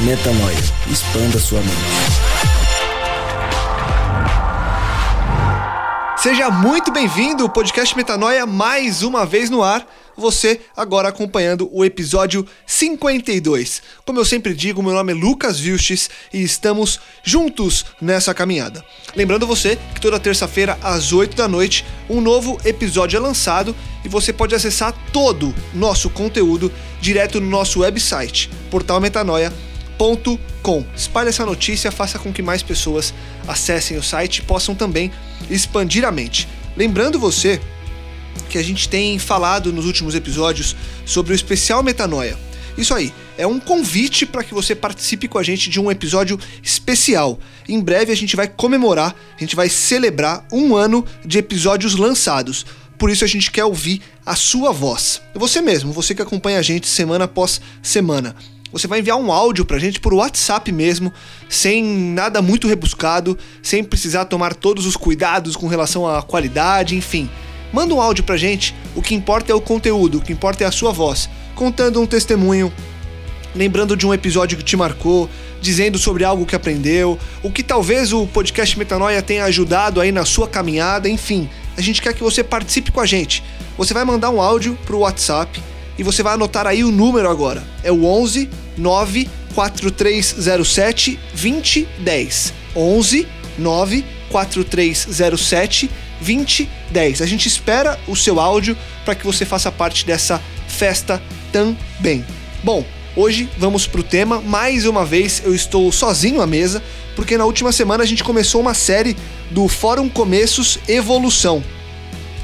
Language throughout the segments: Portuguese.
Metanoia. Expanda sua mente. Seja muito bem-vindo ao podcast Metanoia mais uma vez no ar. Você agora acompanhando o episódio 52. Como eu sempre digo, meu nome é Lucas Vilches e estamos juntos nessa caminhada. Lembrando você que toda terça-feira às 8 da noite um novo episódio é lançado e você pode acessar todo nosso conteúdo direto no nosso website, portal Espalhe essa notícia, faça com que mais pessoas acessem o site e possam também expandir a mente. Lembrando você que a gente tem falado nos últimos episódios sobre o especial Metanoia. Isso aí, é um convite para que você participe com a gente de um episódio especial. Em breve a gente vai comemorar, a gente vai celebrar um ano de episódios lançados. Por isso a gente quer ouvir a sua voz. Você mesmo, você que acompanha a gente semana após semana. Você vai enviar um áudio pra gente por WhatsApp mesmo, sem nada muito rebuscado, sem precisar tomar todos os cuidados com relação à qualidade, enfim. Manda um áudio pra gente, o que importa é o conteúdo, o que importa é a sua voz, contando um testemunho, lembrando de um episódio que te marcou, dizendo sobre algo que aprendeu, o que talvez o podcast Metanoia tenha ajudado aí na sua caminhada, enfim. A gente quer que você participe com a gente. Você vai mandar um áudio pro WhatsApp e você vai anotar aí o número agora. É o 11 94307 2010. 11 94307 2010. A gente espera o seu áudio para que você faça parte dessa festa também. Bom, hoje vamos para o tema. Mais uma vez eu estou sozinho à mesa, porque na última semana a gente começou uma série do Fórum Começos Evolução.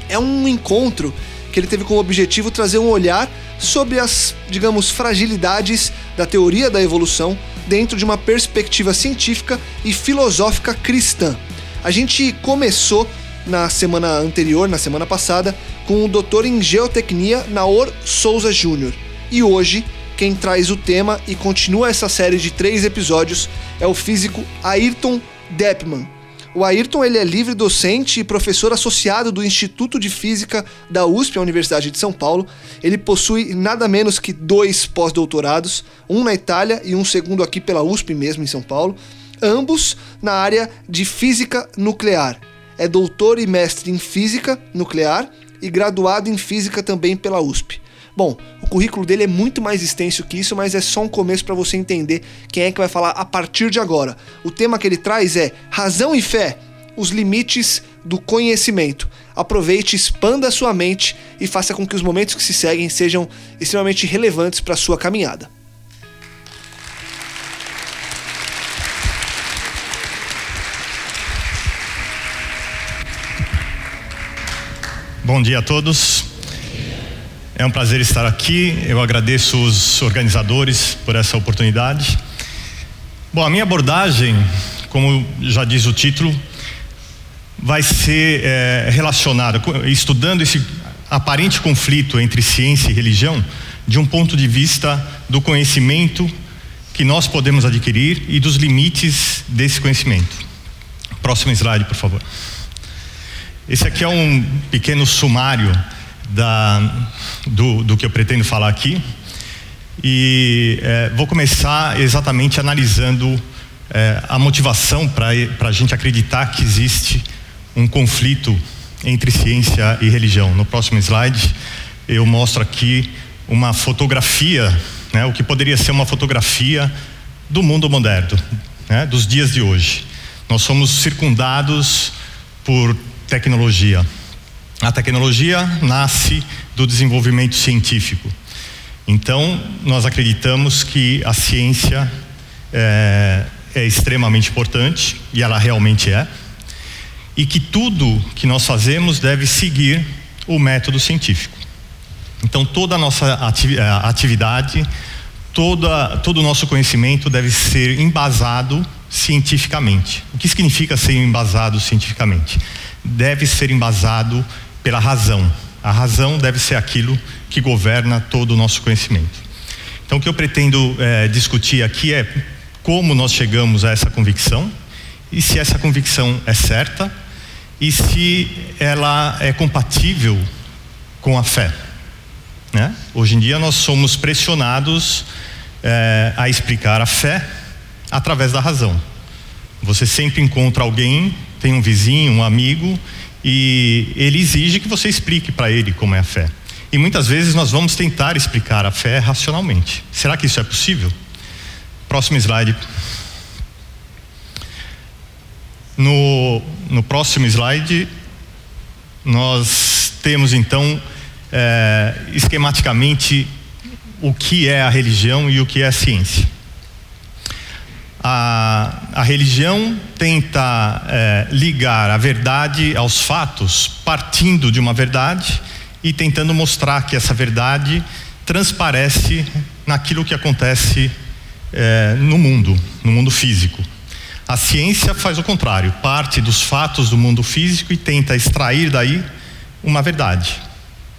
É um encontro que ele teve como objetivo trazer um olhar sobre as, digamos, fragilidades da teoria da evolução dentro de uma perspectiva científica e filosófica cristã. A gente começou na semana anterior, na semana passada, com o doutor em geotecnia Naor Souza Júnior. E hoje, quem traz o tema e continua essa série de três episódios é o físico Ayrton Deppmann, o Ayrton ele é livre docente e professor associado do Instituto de Física da USP, a Universidade de São Paulo. Ele possui nada menos que dois pós-doutorados, um na Itália e um segundo aqui pela USP mesmo em São Paulo, ambos na área de física nuclear. É doutor e mestre em física nuclear e graduado em física também pela USP. Bom, o currículo dele é muito mais extenso que isso, mas é só um começo para você entender quem é que vai falar a partir de agora. O tema que ele traz é Razão e Fé os limites do conhecimento. Aproveite, expanda a sua mente e faça com que os momentos que se seguem sejam extremamente relevantes para a sua caminhada. Bom dia a todos. É um prazer estar aqui. Eu agradeço os organizadores por essa oportunidade. Bom, a minha abordagem, como já diz o título, vai ser é, relacionada, estudando esse aparente conflito entre ciência e religião, de um ponto de vista do conhecimento que nós podemos adquirir e dos limites desse conhecimento. Próximo slide, por favor. Esse aqui é um pequeno sumário da, do, do que eu pretendo falar aqui. E é, vou começar exatamente analisando é, a motivação para a gente acreditar que existe um conflito entre ciência e religião. No próximo slide, eu mostro aqui uma fotografia, né, o que poderia ser uma fotografia do mundo moderno, né, dos dias de hoje. Nós somos circundados por tecnologia. A tecnologia nasce do desenvolvimento científico. Então, nós acreditamos que a ciência é, é extremamente importante, e ela realmente é, e que tudo que nós fazemos deve seguir o método científico. Então, toda a nossa eh, atividade, toda, todo o nosso conhecimento deve ser embasado cientificamente. O que significa ser embasado cientificamente? Deve ser embasado pela razão. A razão deve ser aquilo que governa todo o nosso conhecimento. Então, o que eu pretendo é, discutir aqui é como nós chegamos a essa convicção e se essa convicção é certa e se ela é compatível com a fé. Né? Hoje em dia nós somos pressionados é, a explicar a fé através da razão. Você sempre encontra alguém, tem um vizinho, um amigo, e ele exige que você explique para ele como é a fé. E muitas vezes nós vamos tentar explicar a fé racionalmente. Será que isso é possível? Próximo slide. No, no próximo slide, nós temos então é, esquematicamente o que é a religião e o que é a ciência. A, a religião tenta é, ligar a verdade aos fatos, partindo de uma verdade e tentando mostrar que essa verdade transparece naquilo que acontece é, no mundo, no mundo físico. A ciência faz o contrário, parte dos fatos do mundo físico e tenta extrair daí uma verdade,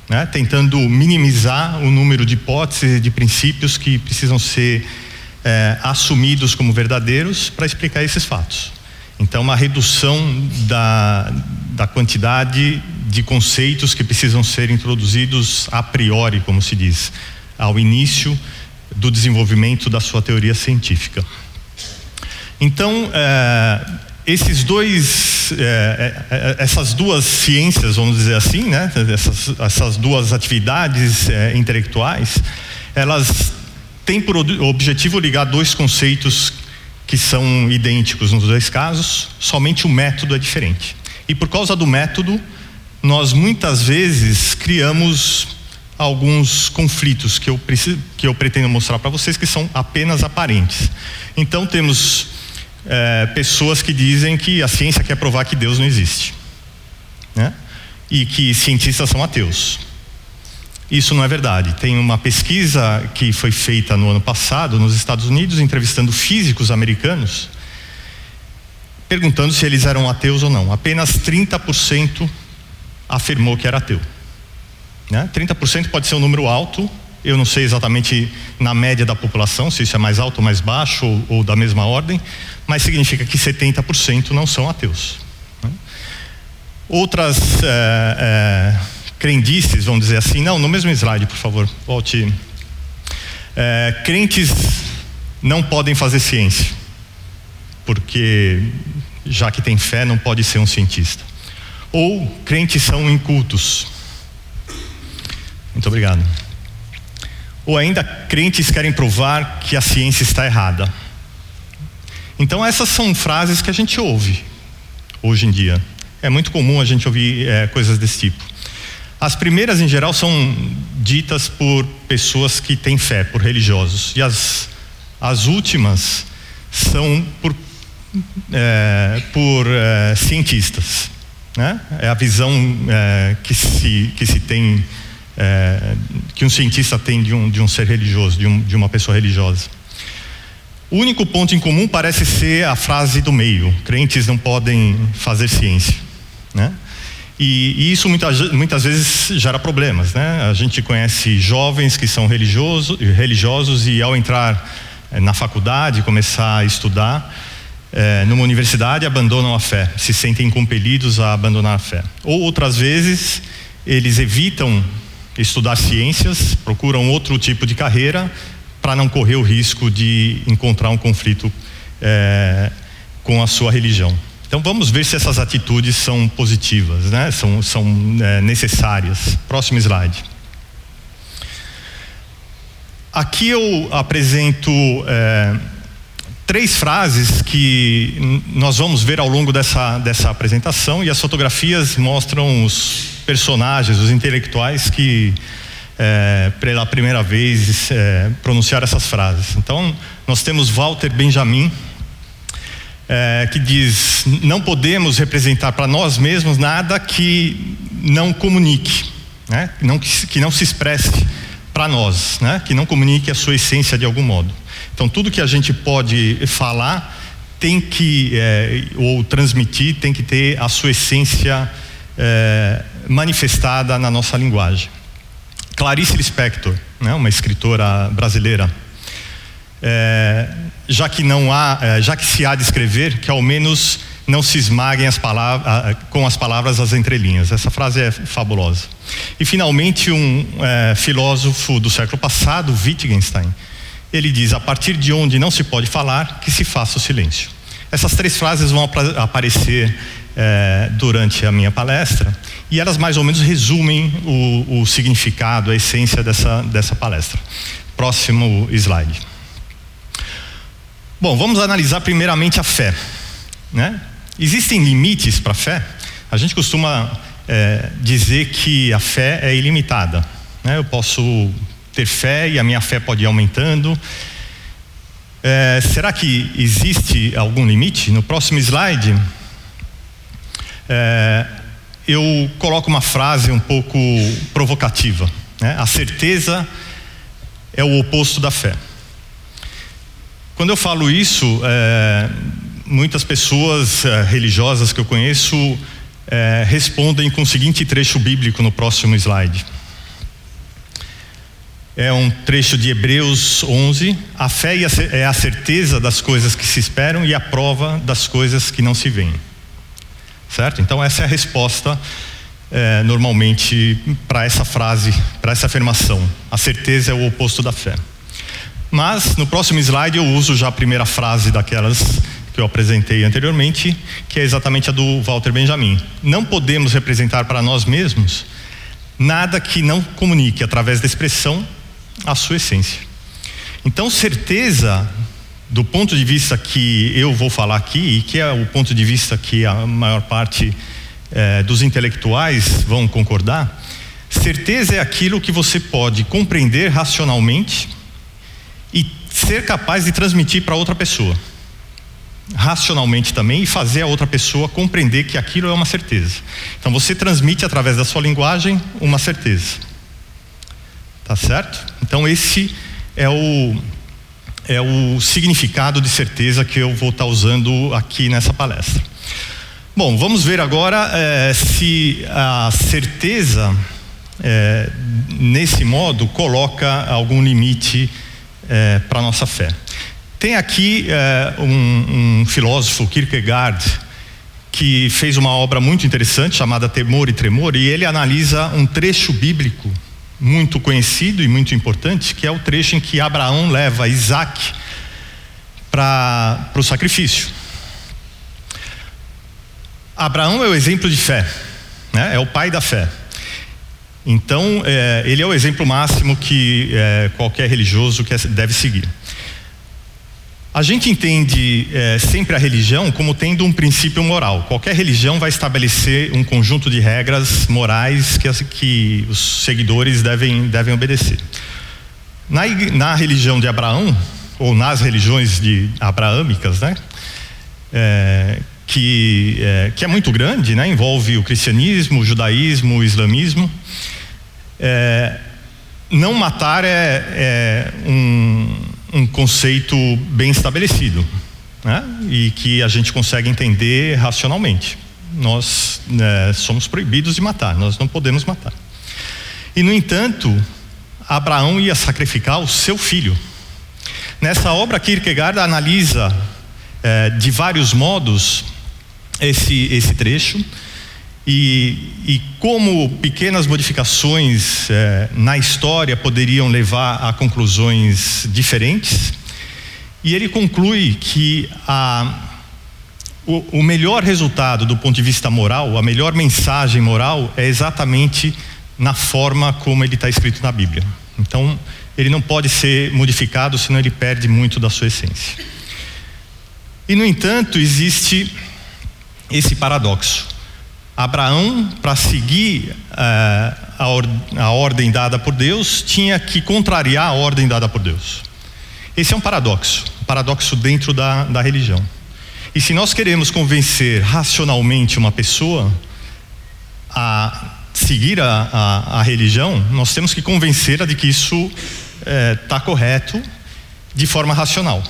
né? tentando minimizar o número de hipóteses e de princípios que precisam ser é, assumidos como verdadeiros para explicar esses fatos. Então, uma redução da, da quantidade de conceitos que precisam ser introduzidos a priori, como se diz, ao início do desenvolvimento da sua teoria científica. Então, é, esses dois, é, é, essas duas ciências, vamos dizer assim, né, essas, essas duas atividades intelectuais, elas tem por objetivo ligar dois conceitos que são idênticos nos dois casos, somente o método é diferente. E por causa do método, nós muitas vezes criamos alguns conflitos que eu, preciso, que eu pretendo mostrar para vocês que são apenas aparentes. Então temos é, pessoas que dizem que a ciência quer provar que Deus não existe, né? E que cientistas são ateus. Isso não é verdade. Tem uma pesquisa que foi feita no ano passado nos Estados Unidos, entrevistando físicos americanos, perguntando se eles eram ateus ou não. Apenas 30% afirmou que era ateu. Né? 30% pode ser um número alto, eu não sei exatamente na média da população, se isso é mais alto ou mais baixo, ou, ou da mesma ordem, mas significa que 70% não são ateus. Né? Outras. É, é, crendices, vamos dizer assim. Não, no mesmo slide, por favor, volte. É, crentes não podem fazer ciência, porque já que tem fé, não pode ser um cientista. Ou crentes são incultos. Muito obrigado. Ou ainda crentes querem provar que a ciência está errada. Então essas são frases que a gente ouve hoje em dia. É muito comum a gente ouvir é, coisas desse tipo. As primeiras, em geral, são ditas por pessoas que têm fé, por religiosos. E as, as últimas são por, é, por é, cientistas. Né? É a visão é, que, se, que se tem, é, que um cientista tem de um, de um ser religioso, de, um, de uma pessoa religiosa. O único ponto em comum parece ser a frase do meio: crentes não podem fazer ciência. Né? E, e, isso muitas, muitas vezes gera problemas, né? A gente conhece jovens que são religioso, religiosos e ao entrar é, na faculdade, começar a estudar, é, numa universidade abandonam a fé, se sentem compelidos a abandonar a fé. Ou outras vezes eles evitam estudar ciências, procuram outro tipo de carreira para não correr o risco de encontrar um conflito é, com a sua religião. Então vamos ver se essas atitudes são positivas, né? são, são é, necessárias. Próximo slide. Aqui eu apresento é, três frases que nós vamos ver ao longo dessa, dessa apresentação e as fotografias mostram os personagens, os intelectuais que é, pela primeira vez é, pronunciaram essas frases. Então, nós temos Walter Benjamin, é, que diz: não podemos representar para nós mesmos nada que não comunique, né? não, que, que não se expresse para nós, né? que não comunique a sua essência de algum modo. Então, tudo que a gente pode falar tem que, é, ou transmitir, tem que ter a sua essência é, manifestada na nossa linguagem. Clarice Lispector, né, uma escritora brasileira, é, já que não há, é, já que se há de escrever, que ao menos não se esmaguem as palavras, com as palavras as entrelinhas. Essa frase é fabulosa. E finalmente um é, filósofo do século passado, Wittgenstein, ele diz: a partir de onde não se pode falar, que se faça o silêncio. Essas três frases vão aparecer é, durante a minha palestra e elas mais ou menos resumem o, o significado, a essência dessa, dessa palestra. Próximo slide. Bom, vamos analisar primeiramente a fé. Né? Existem limites para a fé? A gente costuma é, dizer que a fé é ilimitada. Né? Eu posso ter fé e a minha fé pode ir aumentando. É, será que existe algum limite? No próximo slide, é, eu coloco uma frase um pouco provocativa. Né? A certeza é o oposto da fé. Quando eu falo isso, é, muitas pessoas é, religiosas que eu conheço é, respondem com o seguinte trecho bíblico no próximo slide. É um trecho de Hebreus 11. A fé é a certeza das coisas que se esperam e a prova das coisas que não se veem. Certo? Então, essa é a resposta é, normalmente para essa frase, para essa afirmação. A certeza é o oposto da fé. Mas no próximo slide eu uso já a primeira frase daquelas que eu apresentei anteriormente, que é exatamente a do Walter Benjamin. Não podemos representar para nós mesmos nada que não comunique através da expressão a sua essência. Então, certeza, do ponto de vista que eu vou falar aqui, e que é o ponto de vista que a maior parte eh, dos intelectuais vão concordar, certeza é aquilo que você pode compreender racionalmente ser capaz de transmitir para outra pessoa. Racionalmente também e fazer a outra pessoa compreender que aquilo é uma certeza. Então você transmite através da sua linguagem uma certeza. Tá certo? Então esse é o é o significado de certeza que eu vou estar usando aqui nessa palestra. Bom, vamos ver agora é, se a certeza, é, nesse modo, coloca algum limite é, para a nossa fé. Tem aqui é, um, um, filósofo, Kierkegaard, que fez uma obra muito interessante chamada Temor e Tremor, e ele analisa um trecho bíblico muito conhecido e muito importante, que é o trecho em que Abraão leva Isaac para o sacrifício. Abraão é o exemplo de fé, né? é o pai da fé. Então, é, ele é o exemplo máximo que é, qualquer religioso deve seguir. A gente entende é, sempre a religião como tendo um princípio moral. Qualquer religião vai estabelecer um conjunto de regras morais que, que os seguidores devem, devem obedecer. Na, na religião de Abraão, ou nas religiões de abraâmicas, né? É, que, é, que é muito grande, né? envolve o cristianismo, o judaísmo, o islamismo. É, não matar é, é um, um, conceito bem estabelecido né? e que a gente consegue entender racionalmente. Nós né, somos proibidos de matar, nós não podemos matar. E, no entanto, Abraão ia sacrificar o seu filho. Nessa obra, Kierkegaard analisa é, de vários modos esse, esse trecho e, e como pequenas modificações é, na história poderiam levar a conclusões diferentes. E ele conclui que a, o, o melhor resultado do ponto de vista moral, a melhor mensagem moral é exatamente na forma como ele está escrito na Bíblia. Então, ele não pode ser modificado, senão ele perde muito da sua essência. E, no entanto, existe esse paradoxo. Abraão, para seguir uh, a, or a ordem dada por Deus, tinha que contrariar a ordem dada por Deus. Esse é um paradoxo, um paradoxo dentro da, da religião. E se nós queremos convencer racionalmente uma pessoa a seguir a, a, a religião, nós temos que convencê-la de que isso está é, correto de forma racional.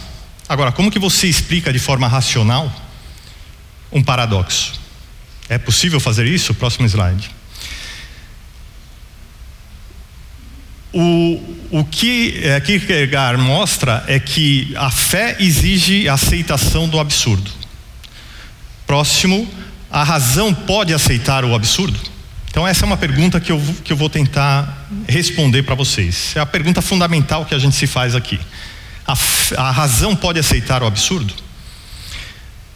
Agora, como que você explica de forma racional um paradoxo? É possível fazer isso? Próximo slide. O, o que é, Kierkegaard mostra é que a fé exige a aceitação do absurdo. Próximo, a razão pode aceitar o absurdo? Então, essa é uma pergunta que eu, que eu vou tentar responder para vocês. É a pergunta fundamental que a gente se faz aqui. A, a razão pode aceitar o absurdo?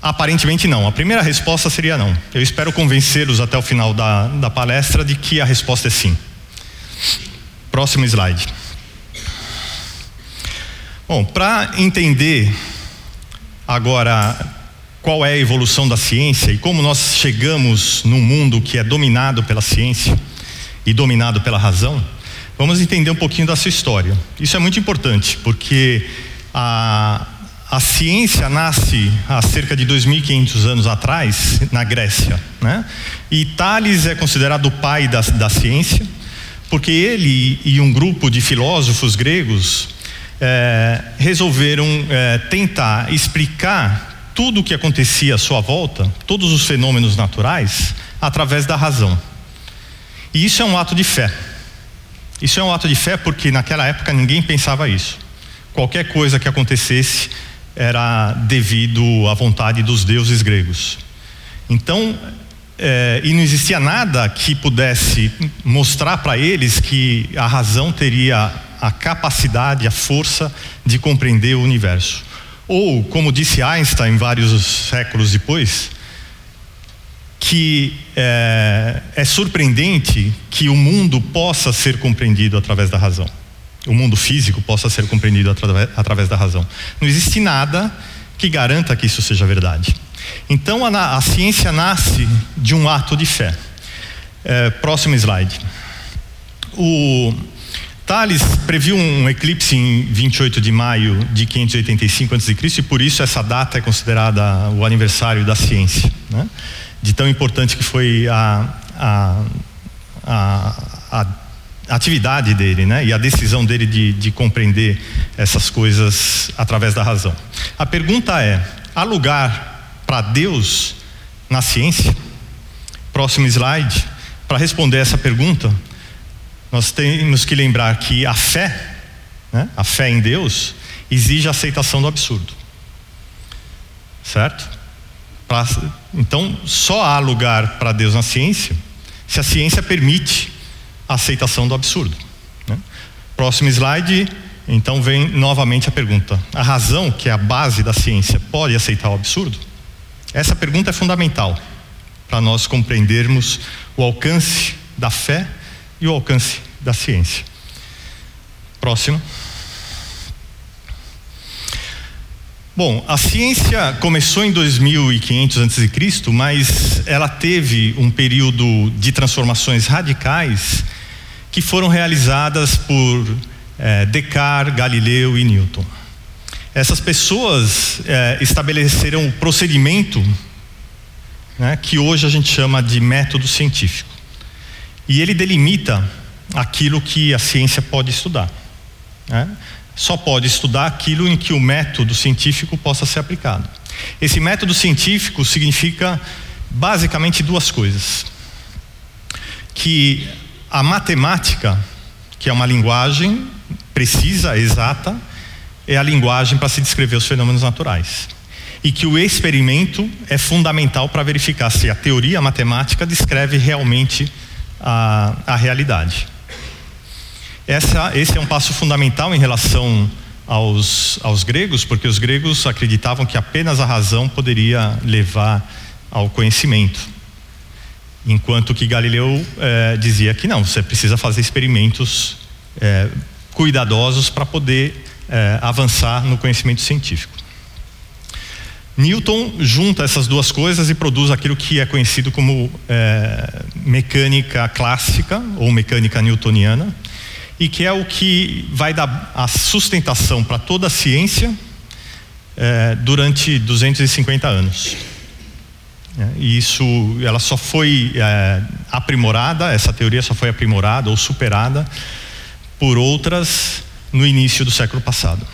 Aparentemente não. A primeira resposta seria não. Eu espero convencê-los até o final da, da palestra de que a resposta é sim. Próximo slide. Bom, para entender agora qual é a evolução da ciência e como nós chegamos num mundo que é dominado pela ciência e dominado pela razão, vamos entender um pouquinho dessa história. Isso é muito importante, porque a, a ciência nasce há cerca de 2.500 anos atrás, na Grécia. Né? E Tales é considerado o pai da, da ciência porque ele e um grupo de filósofos gregos é, resolveram é, tentar explicar tudo o que acontecia à sua volta, todos os fenômenos naturais, através da razão. E isso é um ato de fé. Isso é um ato de fé porque naquela época ninguém pensava isso. Qualquer coisa que acontecesse era devido à vontade dos deuses gregos. Então, é, e não existia nada que pudesse mostrar para eles que a razão teria a capacidade, a força de compreender o universo. Ou, como disse Einstein vários séculos depois, que é, é surpreendente que o mundo possa ser compreendido através da razão. O mundo físico possa ser compreendido através, da razão. Não existe nada que garanta que isso seja verdade. Então a, a ciência nasce de um ato de fé. É, próximo slide. O Thales previu um eclipse em 28 de maio de 585 a.C. e por isso essa data é considerada o aniversário da ciência, né? de tão importante que foi a, a, a, a atividade dele, né? E a decisão dele de, de compreender essas coisas através da razão. A pergunta é: há lugar para Deus na ciência? Próximo slide. Para responder essa pergunta, nós temos que lembrar que a fé, né, a fé em Deus, exige a aceitação do absurdo. Certo? Pra, então, só há lugar para Deus na ciência se a ciência permite a aceitação do absurdo. Né? Próximo slide. Então vem novamente a pergunta: a razão, que é a base da ciência, pode aceitar o absurdo? Essa pergunta é fundamental para nós compreendermos o alcance da fé e o alcance da ciência. Próximo. Bom, a ciência começou em 2500 a.C., mas ela teve um período de transformações radicais que foram realizadas por eh, Descartes, Galileu e Newton. Essas pessoas é, estabeleceram um procedimento né, que hoje a gente chama de método científico. E ele delimita aquilo que a ciência pode estudar. Né? Só pode estudar aquilo em que o método científico possa ser aplicado. Esse método científico significa basicamente duas coisas: que a matemática, que é uma linguagem precisa, exata, é a linguagem para se descrever os fenômenos naturais. E que o experimento é fundamental para verificar se a teoria matemática descreve realmente a, a realidade. Essa, esse é um passo fundamental em relação aos, aos gregos, porque os gregos acreditavam que apenas a razão poderia levar ao conhecimento. Enquanto que Galileu eh, dizia que não, você precisa fazer experimentos eh, cuidadosos para poder é, avançar no conhecimento científico. Newton junta essas duas coisas e produz aquilo que é conhecido como é, mecânica clássica ou mecânica newtoniana, e que é o que vai dar a sustentação para toda a ciência é, durante 250 anos. É, e isso, ela só foi é, aprimorada, essa teoria só foi aprimorada ou superada por outras no início do século passado.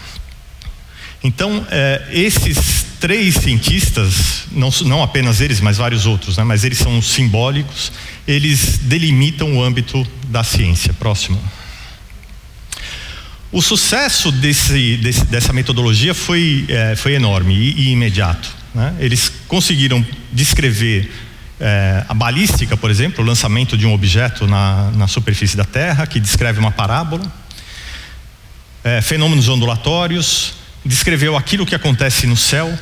Então, é, esses três cientistas, não, não, apenas eles, mas vários outros, né, mas eles são simbólicos, eles delimitam o âmbito da ciência. Próximo. O sucesso desse, desse, dessa metodologia foi, é, foi enorme e, e imediato. Né? Eles conseguiram descrever é, a balística, por exemplo, o lançamento de um objeto na, na superfície da Terra, que descreve uma parábola, é, fenômenos ondulatórios, descreveu aquilo que acontece no céu,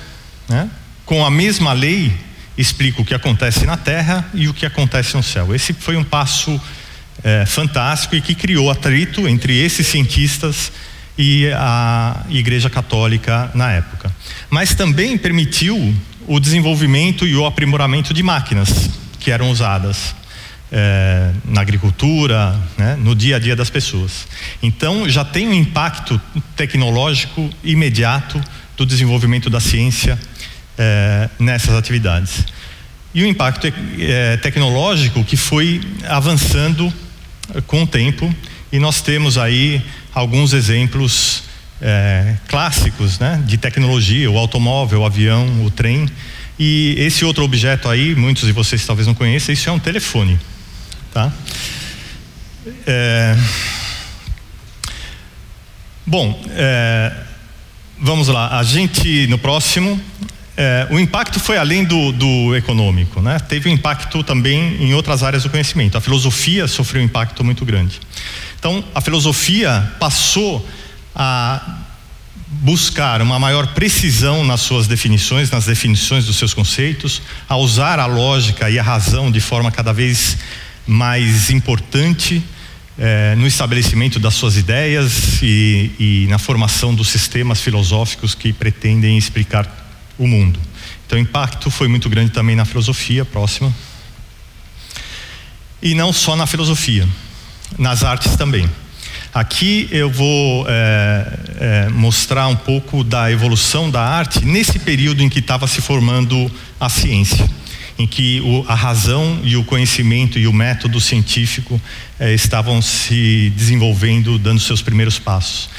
né? com a mesma lei explica o que acontece na Terra e o que acontece no céu. Esse foi um passo é, fantástico e que criou atrito entre esses cientistas e a Igreja Católica na época. Mas também permitiu o desenvolvimento e o aprimoramento de máquinas que eram usadas é, na agricultura, né, no dia a dia das pessoas. Então já tem um impacto tecnológico imediato do desenvolvimento da ciência é, nessas atividades. E o impacto é, tecnológico que foi avançando com o tempo, e nós temos aí alguns exemplos é, clássicos né, de tecnologia, o automóvel, o avião, o trem. E esse outro objeto aí, muitos de vocês talvez não conheçam, isso é um telefone. Tá? É... Bom, é... vamos lá. A gente, no próximo, é, o impacto foi além do, do, econômico, né? Teve um impacto também em outras áreas do conhecimento. A filosofia sofreu um impacto muito grande. Então, a filosofia passou a buscar uma maior precisão nas suas definições, nas definições dos seus conceitos, a usar a lógica e a razão de forma cada vez mais importante é, no estabelecimento das suas ideias e, e na formação dos sistemas filosóficos que pretendem explicar o mundo. Então, o impacto foi muito grande também na filosofia, próxima. E não só na filosofia nas artes também. Aqui eu vou é, é, mostrar um pouco da evolução da arte nesse período em que estava se formando a ciência, em que o, a razão e o conhecimento e o método científico é, estavam se desenvolvendo, dando seus primeiros passos.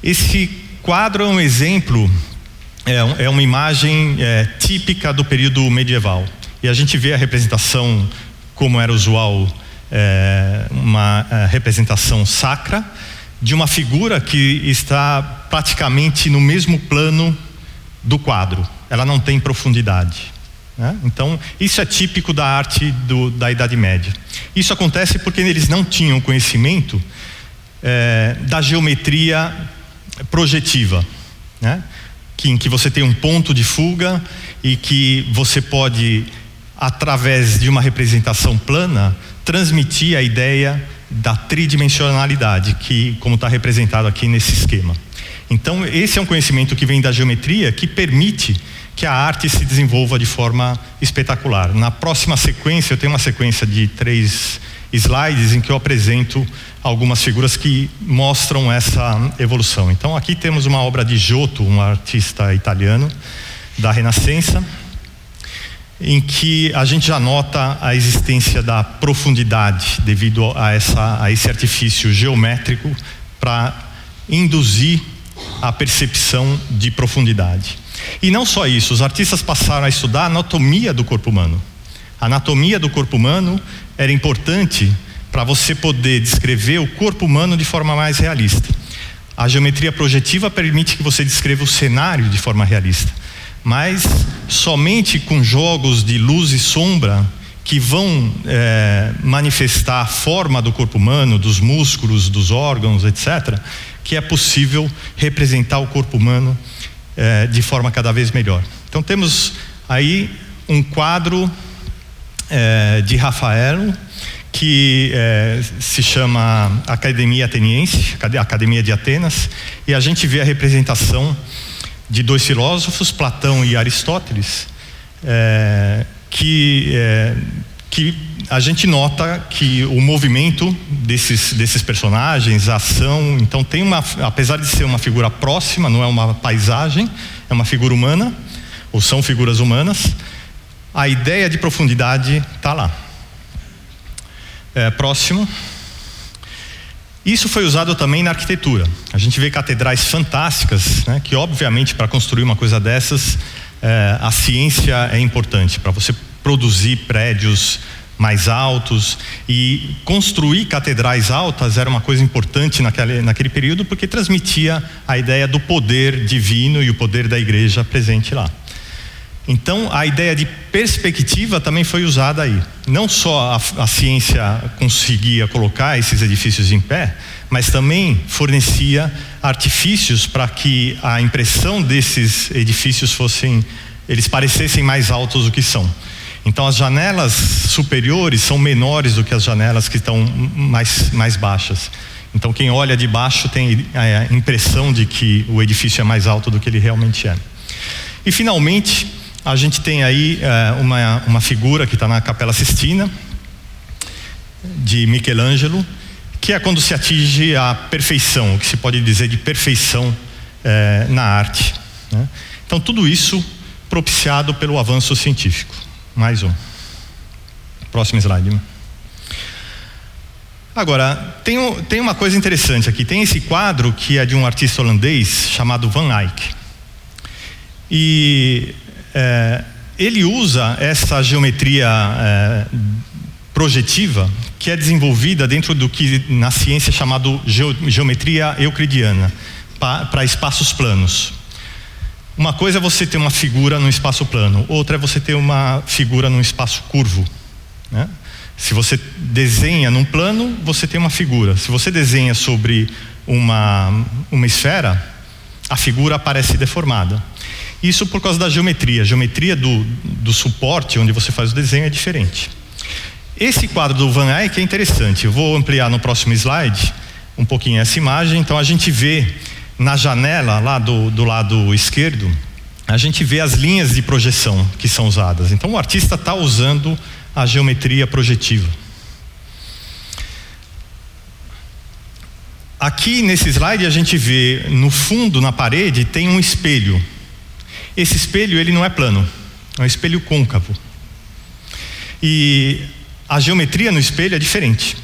Esse quadro é um exemplo, é, é uma imagem é, típica do período medieval. E a gente vê a representação como era usual é, uma é, representação sacra de uma figura que está praticamente no mesmo plano do quadro. Ela não tem profundidade. Né? Então, isso é típico da arte do, da Idade Média. Isso acontece porque eles não tinham conhecimento é, da geometria projetiva, né? que, em que você tem um ponto de fuga e que você pode, através de uma representação plana, transmitir a ideia da tridimensionalidade, que como está representado aqui nesse esquema. Então, esse é um conhecimento que vem da geometria que permite que a arte se desenvolva de forma espetacular. Na próxima sequência, eu tenho uma sequência de três slides em que eu apresento algumas figuras que mostram essa evolução. Então, aqui temos uma obra de Giotto, um artista italiano da Renascença em que a gente já nota a existência da profundidade devido a, essa, a esse artifício geométrico para induzir a percepção de profundidade. E não só isso, os artistas passaram a estudar a anatomia do corpo humano. A anatomia do corpo humano era importante para você poder descrever o corpo humano de forma mais realista. A geometria projetiva permite que você descreva o cenário de forma realista mas somente com jogos de luz e sombra que vão é, manifestar a forma do corpo humano, dos músculos, dos órgãos, etc., que é possível representar o corpo humano é, de forma cada vez melhor. Então temos aí um quadro é, de Rafael que é, se chama Academia Ateniense, Academia de Atenas, e a gente vê a representação de dois filósofos, Platão e Aristóteles, é, que, é, que a gente nota que o movimento desses, desses personagens, a ação, então tem uma, apesar de ser uma figura próxima, não é uma paisagem, é uma figura humana, ou são figuras humanas, a ideia de profundidade está lá. É, próximo. Isso foi usado também na arquitetura. A gente vê catedrais fantásticas, né, que obviamente para construir uma coisa dessas, é, a ciência é importante para você produzir prédios mais altos e construir catedrais altas era uma coisa importante naquele, naquele período porque transmitia a ideia do poder divino e o poder da igreja presente lá. Então, a ideia de perspectiva também foi usada aí. Não só a, a, ciência conseguia colocar esses edifícios em pé, mas também fornecia artifícios para que a impressão desses edifícios fossem, eles parecessem mais altos do que são. Então, as janelas superiores são menores do que as janelas que estão mais, mais baixas. Então, quem olha de baixo tem a impressão de que o edifício é mais alto do que ele realmente é. E, finalmente, a gente tem aí é, uma, uma figura que está na Capela Sistina, de Michelangelo, que é quando se atinge a perfeição, o que se pode dizer de perfeição é, na arte. Né? Então, tudo isso propiciado pelo avanço científico. Mais um. Próximo slide. Agora, tem, tem uma coisa interessante aqui. Tem esse quadro que é de um artista holandês chamado Van Eyck. E é, ele usa essa geometria é, projetiva que é desenvolvida dentro do que na ciência é chamado geometria euclidiana para espaços planos. Uma coisa é você ter uma figura num espaço plano, outra é você ter uma figura num espaço curvo. Né? Se você desenha num plano, você tem uma figura. Se você desenha sobre uma, uma esfera, a figura aparece deformada. Isso por causa da geometria. A geometria do, do suporte onde você faz o desenho é diferente. Esse quadro do Van Eyck é interessante. Eu vou ampliar no próximo slide um pouquinho essa imagem. Então a gente vê na janela lá do, do lado esquerdo, a gente vê as linhas de projeção que são usadas. Então o artista está usando a geometria projetiva. Aqui nesse slide a gente vê no fundo, na parede, tem um espelho. Esse espelho ele não é plano, é um espelho côncavo. E a geometria no espelho é diferente,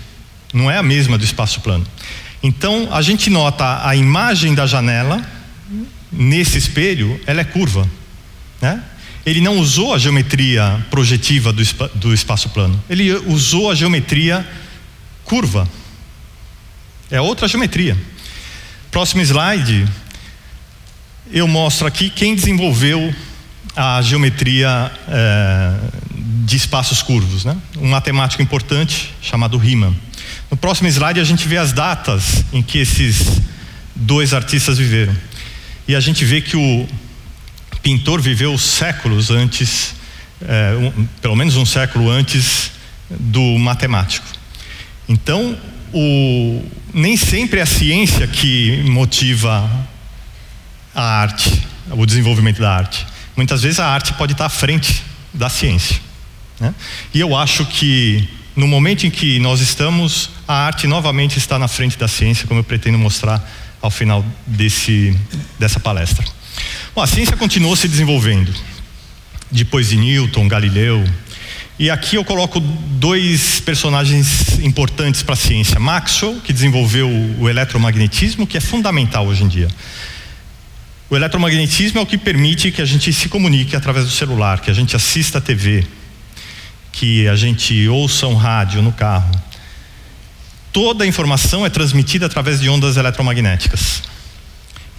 não é a mesma do espaço plano. Então a gente nota a imagem da janela nesse espelho, ela é curva, né? Ele não usou a geometria projetiva do, do espaço plano, ele usou a geometria curva. É outra geometria. Próximo slide, eu mostro aqui quem desenvolveu a geometria é, de espaços curvos, né? Um matemático importante chamado Riemann. No próximo slide a gente vê as datas em que esses dois artistas viveram. E a gente vê que o pintor viveu séculos antes, é, um, pelo menos um século antes do matemático. Então, o, nem sempre é a ciência que motiva a arte, o desenvolvimento da arte. Muitas vezes a arte pode estar à frente da ciência. Né? E eu acho que no momento em que nós estamos, a arte novamente está na frente da ciência, como eu pretendo mostrar ao final desse, dessa palestra. Bom, a ciência continuou se desenvolvendo. Depois de Newton, Galileu. E aqui eu coloco dois personagens importantes para a ciência. Maxwell, que desenvolveu o eletromagnetismo, que é fundamental hoje em dia. O eletromagnetismo é o que permite que a gente se comunique através do celular, que a gente assista a TV, que a gente ouça um rádio no carro. Toda a informação é transmitida através de ondas eletromagnéticas.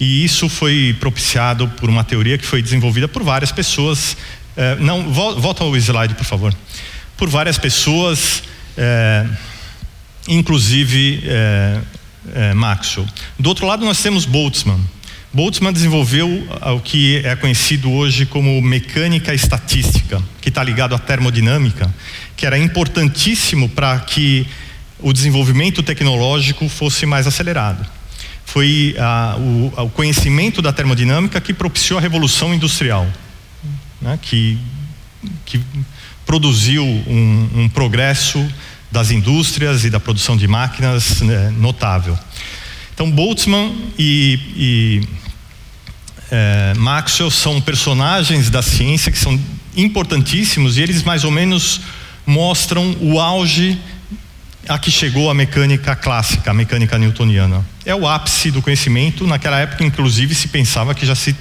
E isso foi propiciado por uma teoria que foi desenvolvida por várias pessoas. É, não, volta ao slide, por favor. Por várias pessoas, é, inclusive é, Maxwell. Do outro lado, nós temos Boltzmann Boltzmann desenvolveu o que é conhecido hoje como mecânica estatística, que está ligado à termodinâmica, que era importantíssimo para que o desenvolvimento tecnológico fosse mais acelerado. foi a, o, o, conhecimento da termodinâmica que propiciou a revolução industrial, né? que, que produziu um, um, progresso das indústrias e da produção de máquinas né, notável. Então, Boltzmann e, e é, Maxwell são personagens da ciência que são importantíssimos e eles mais ou menos mostram o auge a que chegou a mecânica clássica, a mecânica newtoniana. É o ápice do conhecimento, naquela época, inclusive, se pensava que já se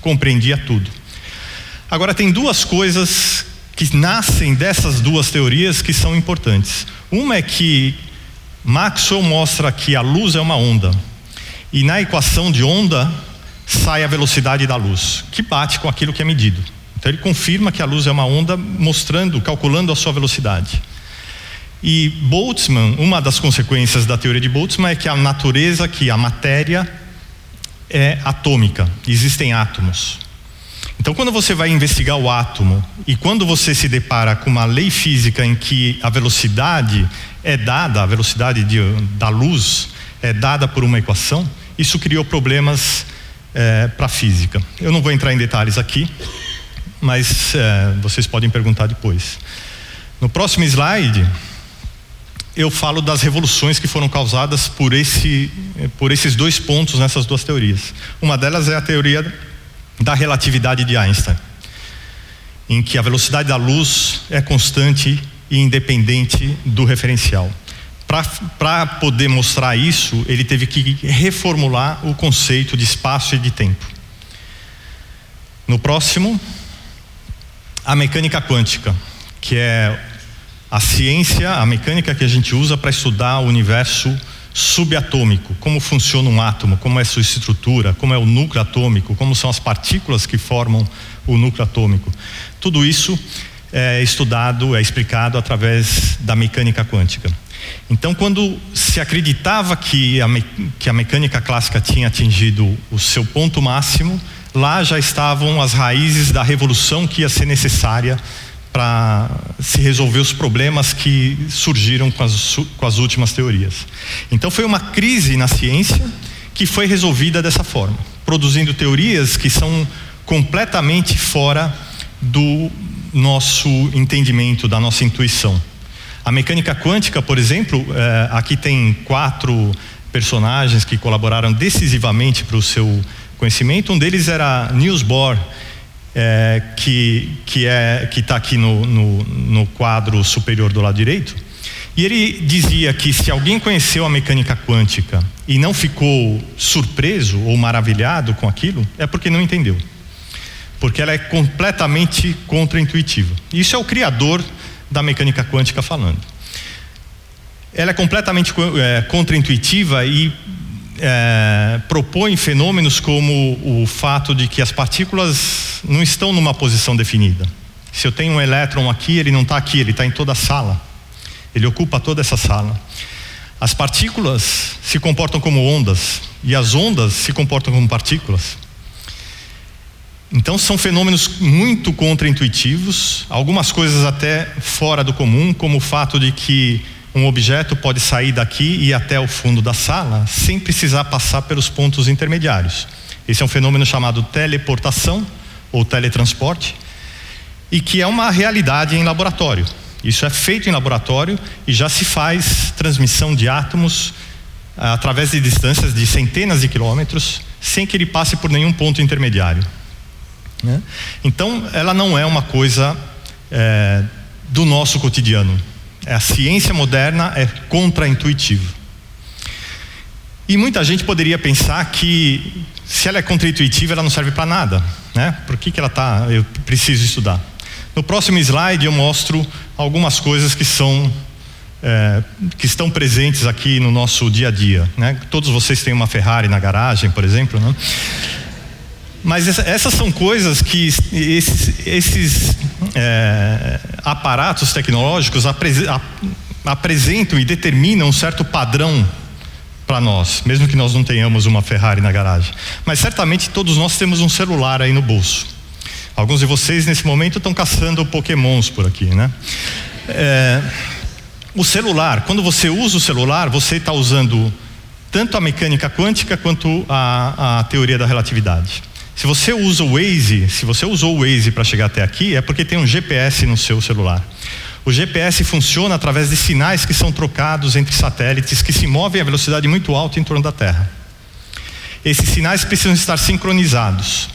compreendia tudo. Agora, tem duas coisas que nascem dessas duas teorias que são importantes. Uma é que Maxwell mostra que a luz é uma onda, e na equação de onda sai a velocidade da luz, que bate com aquilo que é medido. Então ele confirma que a luz é uma onda, mostrando, calculando a sua velocidade. E Boltzmann, uma das consequências da teoria de Boltzmann é que a natureza, que a matéria é atômica, existem átomos. Então, quando você vai investigar o átomo e quando você se depara com uma lei física em que a velocidade é dada, a velocidade de, da luz é dada por uma equação, isso criou problemas é, para física. Eu não vou entrar em detalhes aqui, mas é, vocês podem perguntar depois. No próximo slide, eu falo das revoluções que foram causadas por, esse, por esses dois pontos nessas duas teorias. Uma delas é a teoria da relatividade de Einstein, em que a velocidade da luz é constante e independente do referencial. Para poder mostrar isso, ele teve que reformular o conceito de espaço e de tempo. No próximo, a mecânica quântica, que é a ciência, a mecânica que a gente usa para estudar o universo subatômico, como funciona um átomo, como é sua estrutura, como é o núcleo atômico, como são as partículas que formam o núcleo atômico. Tudo isso é estudado, é explicado através da mecânica quântica. Então, quando se acreditava que a, que a mecânica clássica tinha atingido o seu ponto máximo, lá já estavam as raízes da revolução que ia ser necessária para se resolver os problemas que surgiram com as, com as últimas teorias. Então foi uma crise na ciência que foi resolvida dessa forma, produzindo teorias que são completamente fora do nosso entendimento, da nossa intuição. A mecânica quântica, por exemplo, é, aqui tem quatro personagens que colaboraram decisivamente para o seu conhecimento. Um deles era Niels Bohr, é, que que é que está aqui no, no, no quadro superior do lado direito. E ele dizia que se alguém conheceu a mecânica quântica e não ficou surpreso ou maravilhado com aquilo, é porque não entendeu. Porque ela é completamente contraintuitiva. Isso é o criador da mecânica quântica falando. Ela é completamente é, contraintuitiva e é, propõe fenômenos como o fato de que as partículas não estão numa posição definida. Se eu tenho um elétron aqui, ele não está aqui, ele está em toda a sala. Ele ocupa toda essa sala. As partículas se comportam como ondas e as ondas se comportam como partículas. Então são fenômenos muito contraintuitivos, algumas coisas até fora do comum, como o fato de que um objeto pode sair daqui e ir até o fundo da sala sem precisar passar pelos pontos intermediários. Esse é um fenômeno chamado teleportação ou teletransporte e que é uma realidade em laboratório. Isso é feito em laboratório e já se faz transmissão de átomos ah, através de distâncias de centenas de quilômetros sem que ele passe por nenhum ponto intermediário. Né? Então, ela não é uma coisa é, do nosso cotidiano. A ciência moderna é contraintuitiva. E muita gente poderia pensar que se ela é contraintuitiva, ela não serve para nada, né? Por que, que ela está? Eu preciso estudar. No próximo slide eu mostro algumas coisas que são é, que estão presentes aqui no nosso dia a dia, né? Todos vocês têm uma Ferrari na garagem, por exemplo, né? Mas essa, essas são coisas que esses, esses é, aparatos tecnológicos ap, apresentam e determinam um certo padrão para nós, mesmo que nós não tenhamos uma Ferrari na garagem. Mas certamente todos nós temos um celular aí no bolso. Alguns de vocês nesse momento estão caçando pokémons por aqui, né? É, o celular, quando você usa o celular, você está usando tanto a mecânica quântica quanto a, a teoria da relatividade. Se você usa o Waze, se você usou o Waze para chegar até aqui, é porque tem um GPS no seu celular. O GPS funciona através de sinais que são trocados entre satélites que se movem a velocidade muito alta em torno da Terra. Esses sinais precisam estar sincronizados.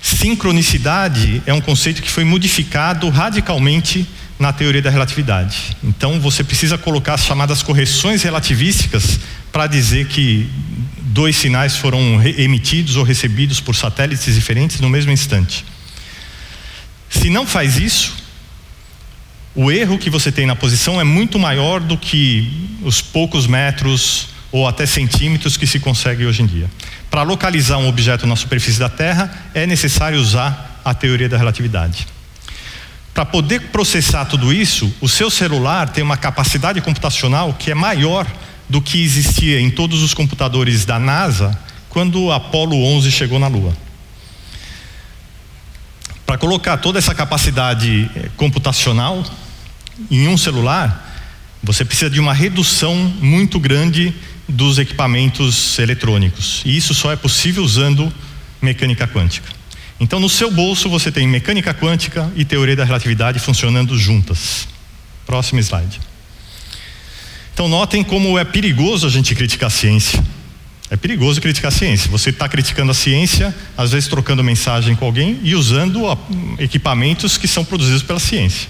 Sincronicidade é um conceito que foi modificado radicalmente na teoria da relatividade. Então você precisa colocar as chamadas correções relativísticas para dizer que dois sinais foram emitidos ou recebidos por satélites diferentes no mesmo instante. Se não faz isso, o erro que você tem na posição é muito maior do que os poucos metros ou até centímetros que se consegue hoje em dia. Para localizar um objeto na superfície da Terra, é necessário usar a teoria da relatividade. Para poder processar tudo isso, o seu celular tem uma capacidade computacional que é maior do que existia em todos os computadores da NASA quando o Apollo 11 chegou na Lua. Para colocar toda essa capacidade eh, computacional em um celular, você precisa de uma redução muito grande dos equipamentos eletrônicos. E isso só é possível usando mecânica quântica. Então, no seu bolso, você tem mecânica quântica e teoria da relatividade funcionando juntas. Próximo slide. Então notem como é perigoso a gente criticar a ciência. É perigoso criticar a ciência. Você está criticando a ciência, às vezes trocando mensagem com alguém e usando equipamentos que são produzidos pela ciência.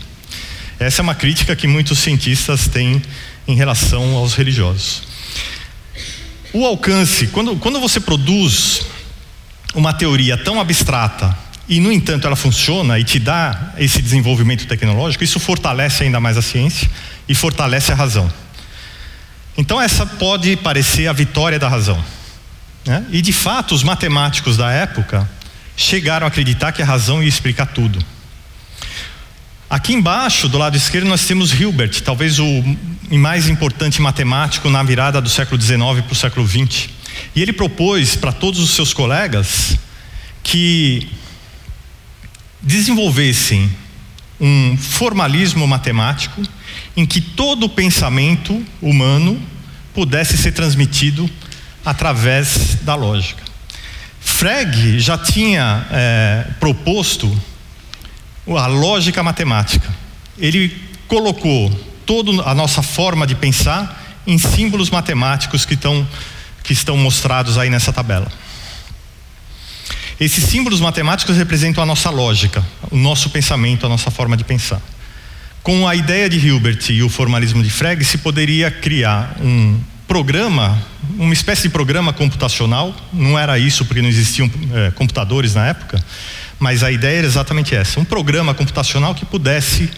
Essa é uma crítica que muitos cientistas têm em relação aos religiosos. O alcance, quando, quando você produz uma teoria tão abstrata e, no entanto, ela funciona e te dá esse desenvolvimento tecnológico, isso fortalece ainda mais a ciência e fortalece a razão. Então, essa pode parecer a vitória da razão. Né? E, de fato, os matemáticos da época chegaram a acreditar que a razão ia explicar tudo. Aqui embaixo, do lado esquerdo, nós temos Hilbert, talvez o mais importante matemático na virada do século XIX para o século XX. E ele propôs para todos os seus colegas que desenvolvessem um formalismo matemático em que todo o pensamento humano pudesse ser transmitido através da lógica. Frege já tinha é, proposto a lógica matemática. Ele colocou toda a nossa forma de pensar em símbolos matemáticos que estão, que estão mostrados aí nessa tabela. Esses símbolos matemáticos representam a nossa lógica, o nosso pensamento, a nossa forma de pensar. Com a ideia de Hilbert e o formalismo de Frege, se poderia criar um programa, uma espécie de programa computacional, não era isso porque não existiam é, computadores na época, mas a ideia era exatamente essa: um programa computacional que pudesse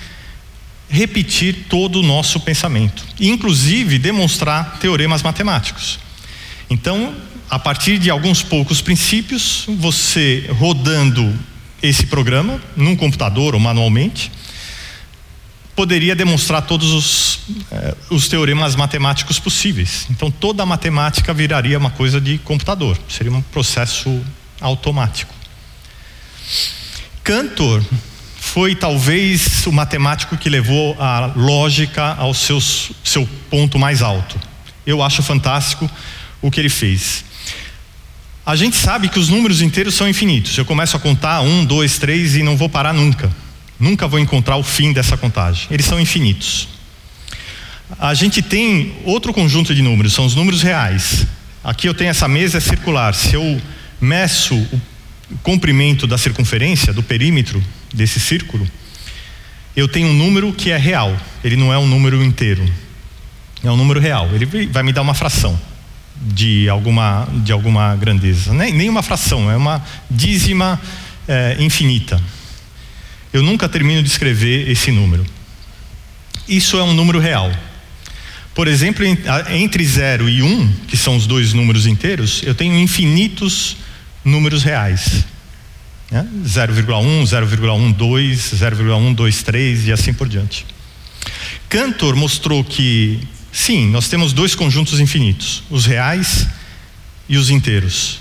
repetir todo o nosso pensamento, inclusive demonstrar teoremas matemáticos. Então, a partir de alguns poucos princípios, você rodando esse programa num computador ou manualmente, poderia demonstrar todos os, eh, os teoremas matemáticos possíveis. Então toda a matemática viraria uma coisa de computador, seria um processo automático. Cantor foi talvez o matemático que levou a lógica ao seus, seu ponto mais alto. Eu acho fantástico o que ele fez. A gente sabe que os números inteiros são infinitos. Eu começo a contar um, dois, três e não vou parar nunca. Nunca vou encontrar o fim dessa contagem. Eles são infinitos. A gente tem outro conjunto de números, são os números reais. Aqui eu tenho essa mesa circular. Se eu meço o comprimento da circunferência, do perímetro desse círculo, eu tenho um número que é real. Ele não é um número inteiro. É um número real. Ele vai me dar uma fração de alguma, de alguma grandeza. Nem, nem uma fração, é uma dízima é, infinita. Eu nunca termino de escrever esse número. Isso é um número real. Por exemplo, entre 0 e 1, um, que são os dois números inteiros, eu tenho infinitos números reais. Né? 0,1, 0,12, 0,123 e assim por diante. Cantor mostrou que, sim, nós temos dois conjuntos infinitos, os reais e os inteiros.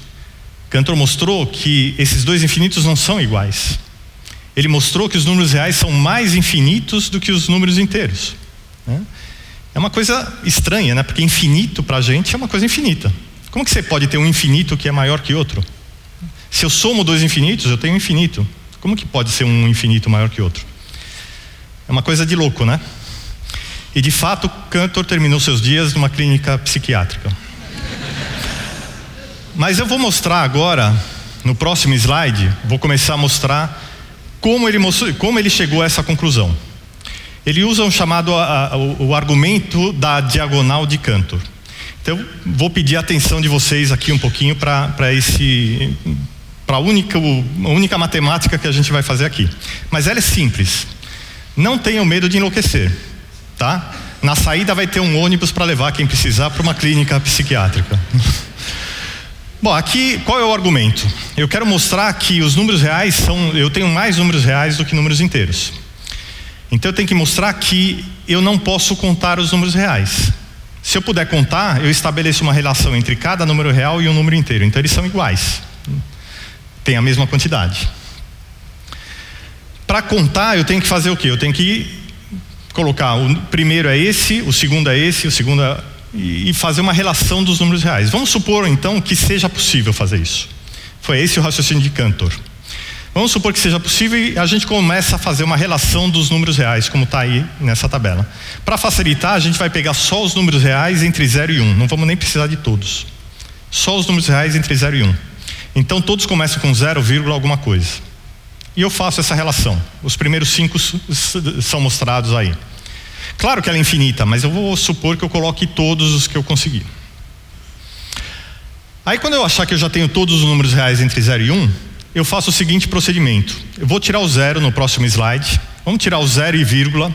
Cantor mostrou que esses dois infinitos não são iguais ele mostrou que os números reais são mais infinitos do que os números inteiros. Né? É uma coisa estranha, né? Porque infinito para a gente é uma coisa infinita. Como que você pode ter um infinito que é maior que outro? Se eu somo dois infinitos, eu tenho um infinito. Como que pode ser um infinito maior que outro? É uma coisa de louco, né? E de fato, Cantor terminou seus dias numa clínica psiquiátrica. Mas eu vou mostrar agora, no próximo slide, vou começar a mostrar como ele, mostrou, como ele chegou a essa conclusão. Ele usa um chamado a, a, o, o argumento da diagonal de Cantor. Então, vou pedir a atenção de vocês aqui um pouquinho para esse para a única, a única matemática que a gente vai fazer aqui. Mas ela é simples. Não tenham medo de enlouquecer, tá? Na saída vai ter um ônibus para levar quem precisar para uma clínica psiquiátrica. Bom, aqui qual é o argumento? Eu quero mostrar que os números reais são. Eu tenho mais números reais do que números inteiros. Então eu tenho que mostrar que eu não posso contar os números reais. Se eu puder contar, eu estabeleço uma relação entre cada número real e um número inteiro. Então eles são iguais. Tem a mesma quantidade. Para contar, eu tenho que fazer o quê? Eu tenho que colocar o primeiro é esse, o segundo é esse, o segundo é e fazer uma relação dos números reais. Vamos supor então que seja possível fazer isso. Foi esse o raciocínio de Cantor. Vamos supor que seja possível e a gente começa a fazer uma relação dos números reais, como está aí nessa tabela. Para facilitar, a gente vai pegar só os números reais entre 0 e 1. Um. Não vamos nem precisar de todos. Só os números reais entre 0 e 1. Um. Então todos começam com 0, alguma coisa. E eu faço essa relação. Os primeiros cinco são mostrados aí. Claro que ela é infinita, mas eu vou supor que eu coloque todos os que eu conseguir. Aí quando eu achar que eu já tenho todos os números reais entre 0 e 1, um, eu faço o seguinte procedimento. Eu vou tirar o zero no próximo slide. Vamos tirar o zero e vírgula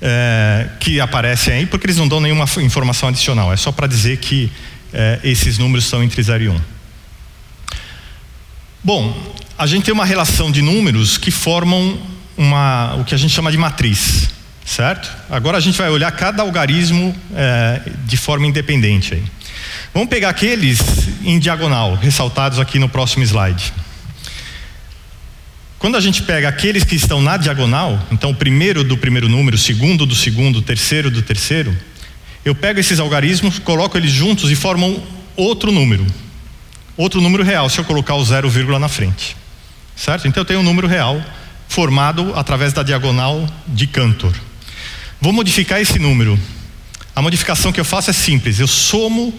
é, que aparecem aí, porque eles não dão nenhuma informação adicional. É só para dizer que é, esses números estão entre 0 e 1. Um. Bom, a gente tem uma relação de números que formam uma, o que a gente chama de matriz. Certo? Agora a gente vai olhar cada algarismo é, de forma independente. Aí. Vamos pegar aqueles em diagonal, ressaltados aqui no próximo slide. Quando a gente pega aqueles que estão na diagonal, então o primeiro do primeiro número, o segundo do segundo, o terceiro do terceiro, eu pego esses algarismos, coloco eles juntos e formam outro número. Outro número real, se eu colocar o zero vírgula na frente. Certo? Então eu tenho um número real formado através da diagonal de Cantor. Vou modificar esse número. A modificação que eu faço é simples. Eu somo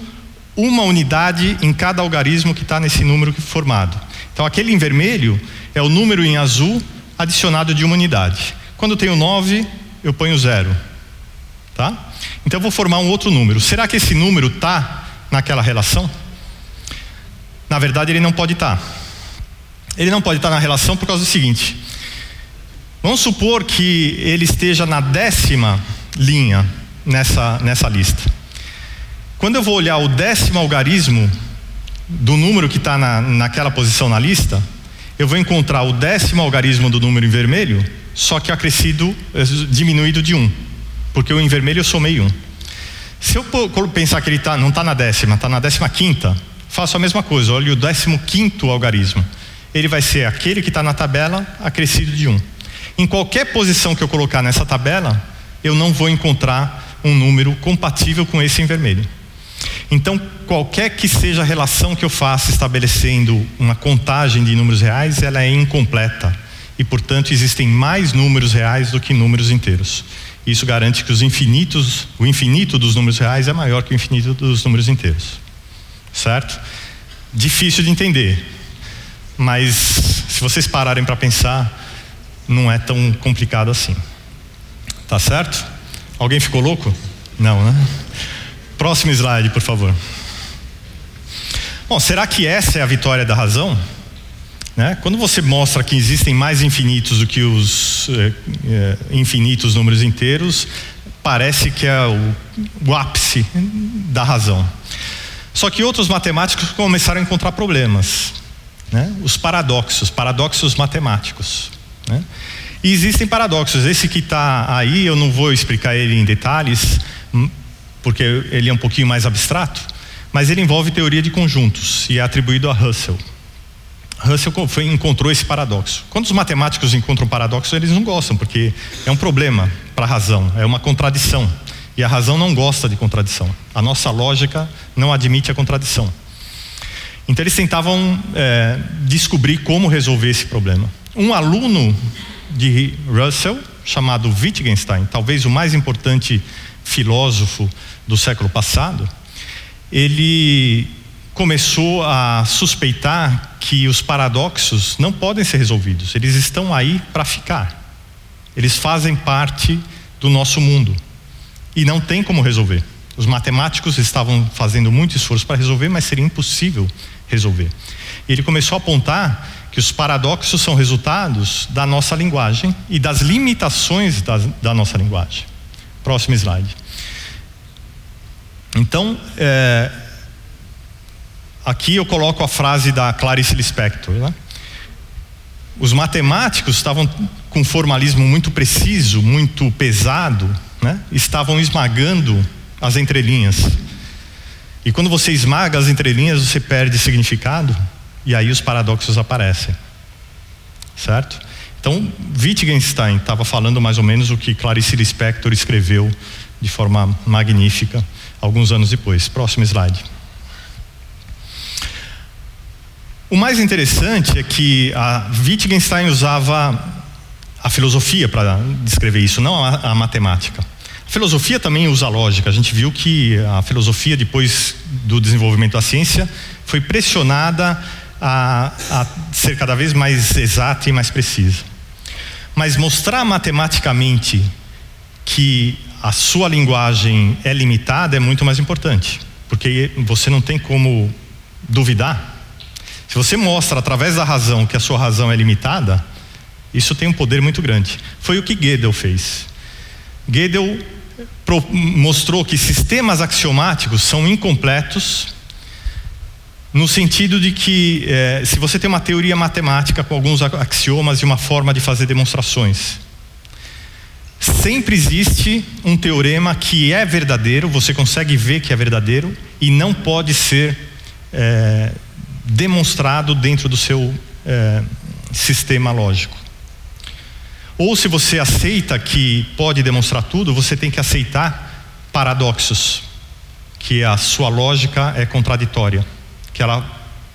uma unidade em cada algarismo que está nesse número formado. Então, aquele em vermelho é o número em azul adicionado de uma unidade. Quando eu tenho 9, eu ponho zero. Tá? Então, eu vou formar um outro número. Será que esse número está naquela relação? Na verdade, ele não pode estar. Tá. Ele não pode estar tá na relação por causa do seguinte: Vamos supor que ele esteja na décima linha nessa, nessa lista. Quando eu vou olhar o décimo algarismo do número que está na, naquela posição na lista, eu vou encontrar o décimo algarismo do número em vermelho, só que acrescido, eh, diminuído de um, porque o em vermelho eu somei um. Se eu pensar que ele tá, não está na décima, está na décima quinta, faço a mesma coisa, olho o décimo quinto algarismo. Ele vai ser aquele que está na tabela acrescido de um. Em qualquer posição que eu colocar nessa tabela, eu não vou encontrar um número compatível com esse em vermelho. Então, qualquer que seja a relação que eu faça estabelecendo uma contagem de números reais, ela é incompleta. E, portanto, existem mais números reais do que números inteiros. Isso garante que os infinitos, o infinito dos números reais é maior que o infinito dos números inteiros. Certo? Difícil de entender. Mas se vocês pararem para pensar, não é tão complicado assim. Tá certo? Alguém ficou louco? Não, né? Próximo slide, por favor. Bom, será que essa é a vitória da razão? Né? Quando você mostra que existem mais infinitos do que os é, é, infinitos números inteiros, parece que é o, o ápice da razão. Só que outros matemáticos começaram a encontrar problemas, né? os paradoxos, paradoxos matemáticos. Né? E existem paradoxos. Esse que está aí, eu não vou explicar ele em detalhes, hum, porque ele é um pouquinho mais abstrato, mas ele envolve teoria de conjuntos e é atribuído a Russell. Russell encontrou esse paradoxo. Quando os matemáticos encontram paradoxo, eles não gostam, porque é um problema para a razão, é uma contradição. E a razão não gosta de contradição. A nossa lógica não admite a contradição. Então eles tentavam é, descobrir como resolver esse problema. Um aluno de Russell, chamado Wittgenstein, talvez o mais importante filósofo do século passado, ele começou a suspeitar que os paradoxos não podem ser resolvidos, eles estão aí para ficar. Eles fazem parte do nosso mundo e não tem como resolver. Os matemáticos estavam fazendo muito esforço para resolver, mas seria impossível resolver. Ele começou a apontar que os paradoxos são resultados da nossa linguagem e das limitações da, da nossa linguagem. Próximo slide. Então, é, aqui eu coloco a frase da Clarice Lispector. Né? Os matemáticos estavam com um formalismo muito preciso, muito pesado, né? estavam esmagando as entrelinhas. E quando você esmaga as entrelinhas, você perde significado. E aí os paradoxos aparecem. Certo? Então, Wittgenstein estava falando mais ou menos o que Clarice Lispector escreveu de forma magnífica alguns anos depois. Próximo slide. O mais interessante é que a Wittgenstein usava a filosofia para descrever isso, não a, a matemática. A filosofia também usa lógica. A gente viu que a filosofia, depois do desenvolvimento da ciência, foi pressionada a, a ser cada vez mais exata e mais precisa. Mas mostrar matematicamente que a sua linguagem é limitada é muito mais importante, porque você não tem como duvidar. Se você mostra através da razão que a sua razão é limitada, isso tem um poder muito grande. Foi o que Gödel fez. Gödel mostrou que sistemas axiomáticos são incompletos no sentido de que, é, se você tem uma teoria matemática com alguns axiomas e uma forma de fazer demonstrações, sempre existe um teorema que é verdadeiro, você consegue ver que é verdadeiro e não pode ser é, demonstrado dentro do seu é, sistema lógico. Ou se você aceita que pode demonstrar tudo, você tem que aceitar paradoxos, que a sua lógica é contraditória que ela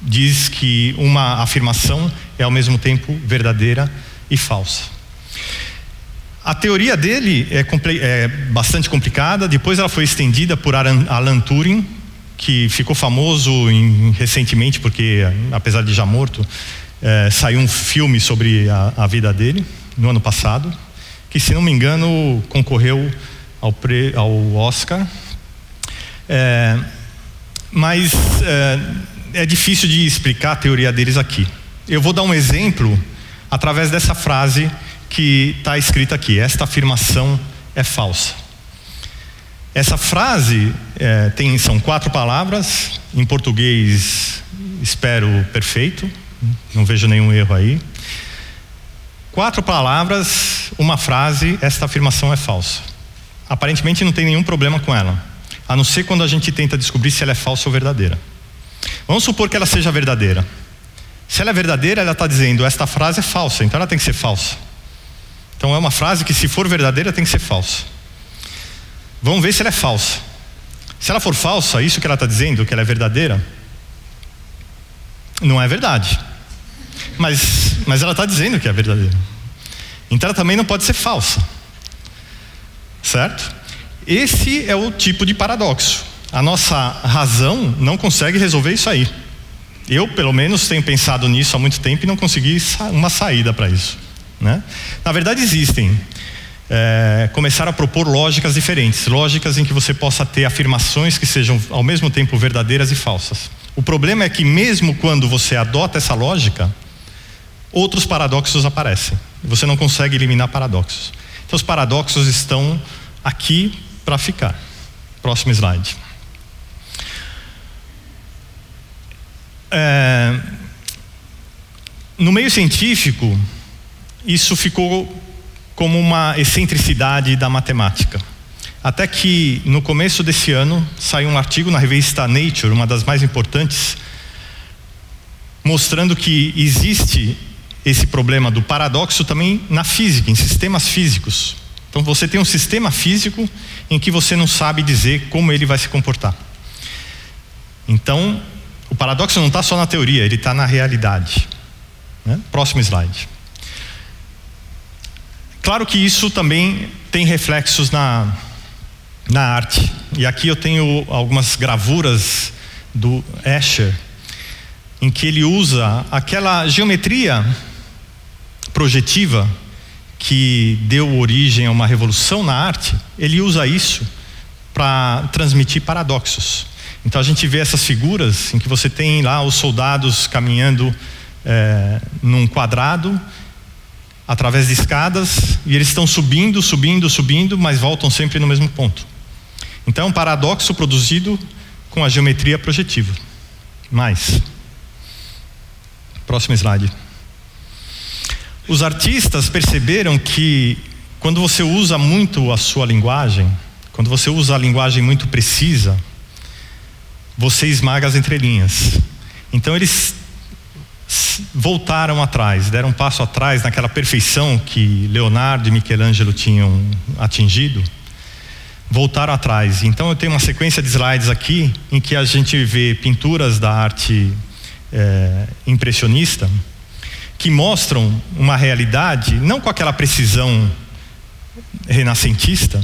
diz que uma afirmação é ao mesmo tempo verdadeira e falsa. A teoria dele é, é bastante complicada, depois ela foi estendida por Alan Turing, que ficou famoso em, recentemente, porque apesar de já morto, é, saiu um filme sobre a, a, vida dele, no ano passado, que se não me engano concorreu ao, pre, ao Oscar. É, mas é, é difícil de explicar a teoria deles aqui. Eu vou dar um exemplo através dessa frase que está escrita aqui. Esta afirmação é falsa. Essa frase é, tem, são quatro palavras, em português espero perfeito, não vejo nenhum erro aí. Quatro palavras, uma frase, esta afirmação é falsa. Aparentemente não tem nenhum problema com ela, a não ser quando a gente tenta descobrir se ela é falsa ou verdadeira. Vamos supor que ela seja verdadeira. Se ela é verdadeira, ela está dizendo esta frase é falsa, então ela tem que ser falsa. Então é uma frase que, se for verdadeira, tem que ser falsa. Vamos ver se ela é falsa. Se ela for falsa, isso que ela está dizendo, que ela é verdadeira, não é verdade. Mas, mas ela está dizendo que é verdadeira. Então ela também não pode ser falsa. Certo? Esse é o tipo de paradoxo. A nossa razão não consegue resolver isso aí. Eu, pelo menos, tenho pensado nisso há muito tempo e não consegui uma saída para isso. Né? Na verdade, existem. É, começaram a propor lógicas diferentes, lógicas em que você possa ter afirmações que sejam ao mesmo tempo verdadeiras e falsas. O problema é que, mesmo quando você adota essa lógica, outros paradoxos aparecem. Você não consegue eliminar paradoxos. Então, os paradoxos estão aqui para ficar. Próximo slide. É, no meio científico, isso ficou como uma excentricidade da matemática. Até que no começo desse ano saiu um artigo na revista Nature, uma das mais importantes, mostrando que existe esse problema do paradoxo também na física, em sistemas físicos. Então você tem um sistema físico em que você não sabe dizer como ele vai se comportar. Então, o paradoxo não está só na teoria, ele está na realidade. Né? Próximo slide. Claro que isso também tem reflexos na, na arte. E aqui eu tenho algumas gravuras do Escher, em que ele usa aquela geometria projetiva que deu origem a uma revolução na arte, ele usa isso para transmitir paradoxos. Então a gente vê essas figuras em que você tem lá os soldados caminhando é, num quadrado através de escadas e eles estão subindo, subindo, subindo, mas voltam sempre no mesmo ponto. Então é um paradoxo produzido com a geometria projetiva. Mais. Próximo slide. Os artistas perceberam que quando você usa muito a sua linguagem, quando você usa a linguagem muito precisa, você esmaga as entrelinhas. Então eles voltaram atrás, deram um passo atrás naquela perfeição que Leonardo e Michelangelo tinham atingido. Voltaram atrás. Então eu tenho uma sequência de slides aqui em que a gente vê pinturas da arte é, impressionista que mostram uma realidade, não com aquela precisão renascentista,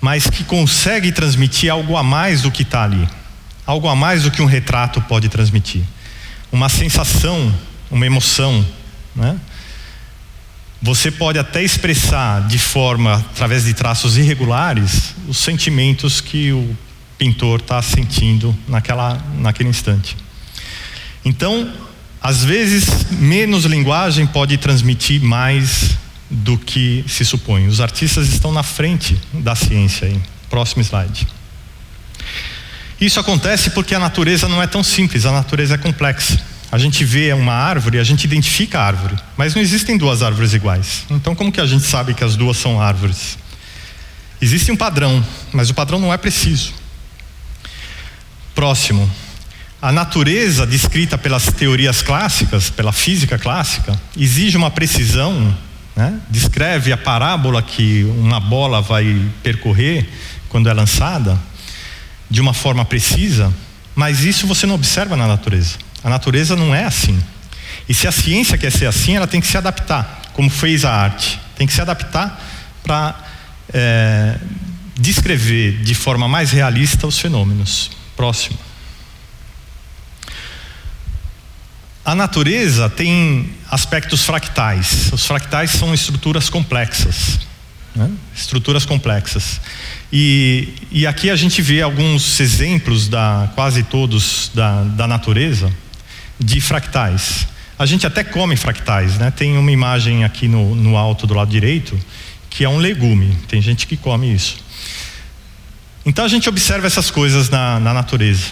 mas que consegue transmitir algo a mais do que está ali, algo a mais do que um retrato pode transmitir, uma sensação, uma emoção, né? Você pode até expressar de forma, através de traços irregulares, os sentimentos que o pintor está sentindo naquela, naquele instante. Então, às vezes, menos linguagem pode transmitir mais do que se supõe. Os artistas estão na frente da ciência aí. Próximo slide. Isso acontece porque a natureza não é tão simples, a natureza é complexa. A gente vê uma árvore, a gente identifica a árvore, mas não existem duas árvores iguais. Então, como que a gente sabe que as duas são árvores? Existe um padrão, mas o padrão não é preciso. Próximo. A natureza descrita pelas teorias clássicas, pela física clássica, exige uma precisão, né? descreve a parábola que uma bola vai percorrer quando é lançada, de uma forma precisa, mas isso você não observa na natureza. A natureza não é assim. E se a ciência quer ser assim, ela tem que se adaptar, como fez a arte. Tem que se adaptar para é, descrever de forma mais realista os fenômenos. Próximo. A natureza tem aspectos fractais. Os fractais são estruturas complexas. Né? Estruturas complexas. E, e aqui a gente vê alguns exemplos, da, quase todos, da, da natureza, de fractais. A gente até come fractais, né? Tem uma imagem aqui no, no alto do lado direito que é um legume. Tem gente que come isso. Então a gente observa essas coisas na, na natureza.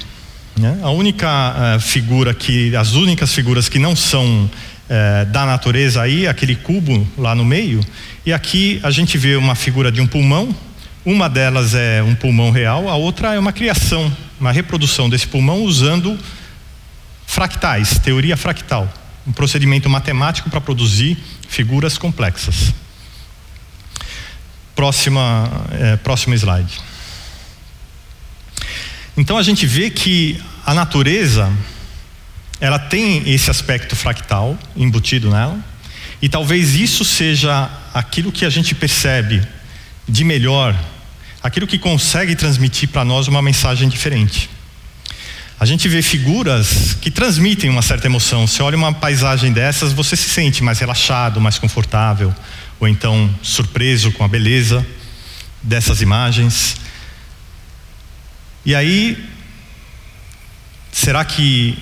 Né? A única uh, figura que, as únicas figuras que não são uh, da natureza aí, aquele cubo lá no meio, e aqui a gente vê uma figura de um pulmão, uma delas é um pulmão real, a outra é uma criação, uma reprodução desse pulmão usando fractais, teoria fractal, um procedimento matemático para produzir figuras complexas. Próxima, é, próximo slide. Então a gente vê que a natureza ela tem esse aspecto fractal embutido nela, e talvez isso seja aquilo que a gente percebe de melhor, aquilo que consegue transmitir para nós uma mensagem diferente. A gente vê figuras que transmitem uma certa emoção. Você olha uma paisagem dessas, você se sente mais relaxado, mais confortável, ou então surpreso com a beleza dessas imagens. E aí, será que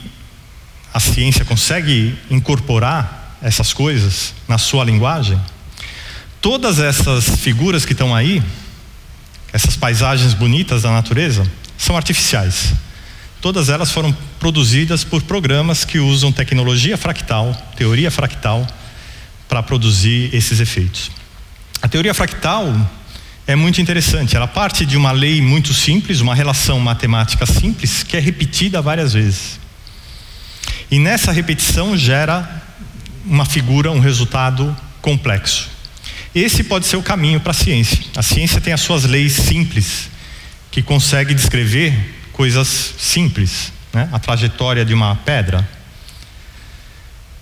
a ciência consegue incorporar essas coisas na sua linguagem? Todas essas figuras que estão aí, essas paisagens bonitas da natureza, são artificiais. Todas elas foram produzidas por programas que usam tecnologia fractal, teoria fractal, para produzir esses efeitos. A teoria fractal é muito interessante. Ela parte de uma lei muito simples, uma relação matemática simples, que é repetida várias vezes. E nessa repetição gera uma figura, um resultado complexo. Esse pode ser o caminho para a ciência. A ciência tem as suas leis simples, que consegue descrever coisas simples, né? a trajetória de uma pedra.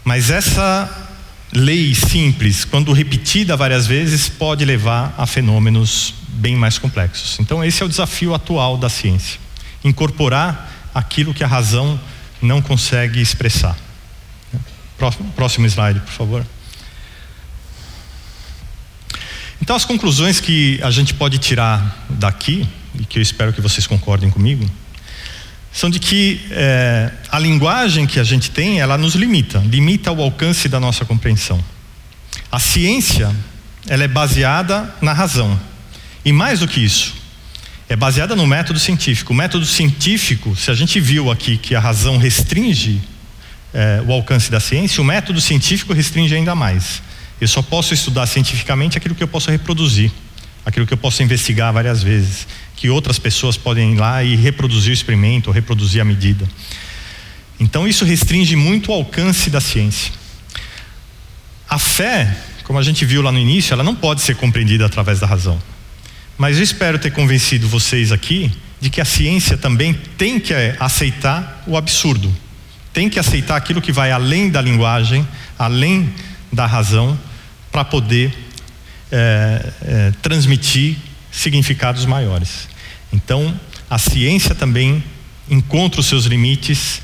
Mas essa lei simples, quando repetida várias vezes, pode levar a fenômenos bem mais complexos. Então, esse é o desafio atual da ciência: incorporar aquilo que a razão não consegue expressar. Próximo slide, por favor. Então, as conclusões que a gente pode tirar daqui, e que eu espero que vocês concordem comigo, são de que é, a linguagem que a gente tem, ela nos limita, limita o alcance da nossa compreensão. A ciência, ela é baseada na razão. E mais do que isso, é baseada no método científico. O método científico, se a gente viu aqui que a razão restringe é, o alcance da ciência, o método científico restringe ainda mais. Eu só posso estudar cientificamente aquilo que eu posso reproduzir, aquilo que eu posso investigar várias vezes que outras pessoas podem ir lá e reproduzir o experimento, ou reproduzir a medida. Então isso restringe muito o alcance da ciência. A fé, como a gente viu lá no início, ela não pode ser compreendida através da razão. Mas eu espero ter convencido vocês aqui de que a ciência também tem que aceitar o absurdo, tem que aceitar aquilo que vai além da linguagem, além da razão, para poder é, é, transmitir significados maiores. Então, a ciência também encontra os seus limites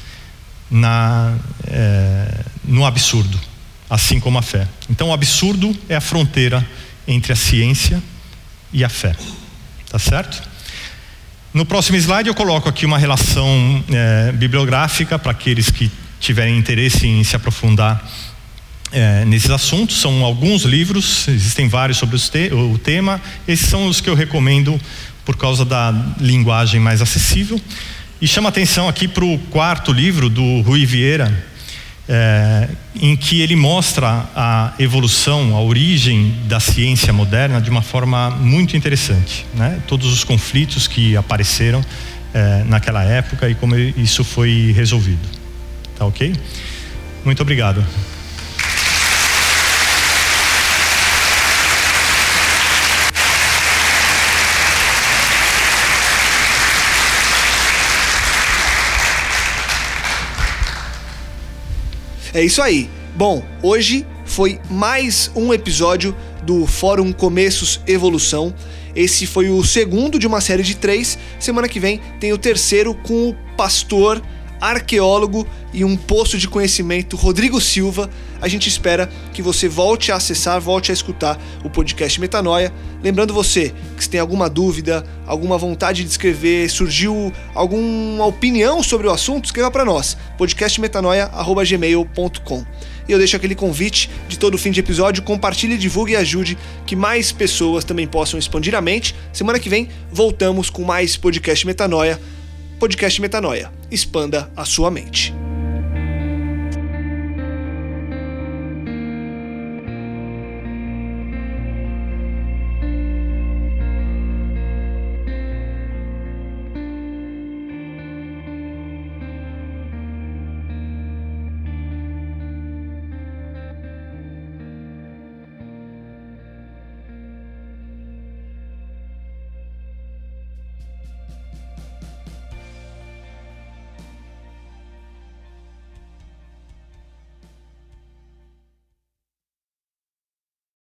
na, é, no absurdo, assim como a fé. Então, o absurdo é a fronteira entre a ciência e a fé. Tá certo? No próximo slide eu coloco aqui uma relação é, bibliográfica para aqueles que tiverem interesse em se aprofundar é, nesses assuntos. São alguns livros, existem vários sobre te o tema. Esses são os que eu recomendo por causa da linguagem mais acessível. E chama atenção aqui para o quarto livro do Rui Vieira, é, em que ele mostra a evolução, a origem da ciência moderna de uma forma muito interessante. Né? Todos os conflitos que apareceram é, naquela época e como isso foi resolvido. Tá ok? Muito obrigado. É isso aí. Bom, hoje foi mais um episódio do Fórum Começos Evolução. Esse foi o segundo de uma série de três. Semana que vem tem o terceiro com o pastor, arqueólogo e um poço de conhecimento, Rodrigo Silva. A gente espera que você volte a acessar, volte a escutar o podcast Metanoia. Lembrando você que se tem alguma dúvida, alguma vontade de escrever, surgiu alguma opinião sobre o assunto, escreva para nós, podcastmetanoia@gmail.com. E eu deixo aquele convite de todo fim de episódio, compartilhe, divulgue e ajude que mais pessoas também possam expandir a mente. Semana que vem voltamos com mais podcast Metanoia. Podcast Metanoia. Expanda a sua mente.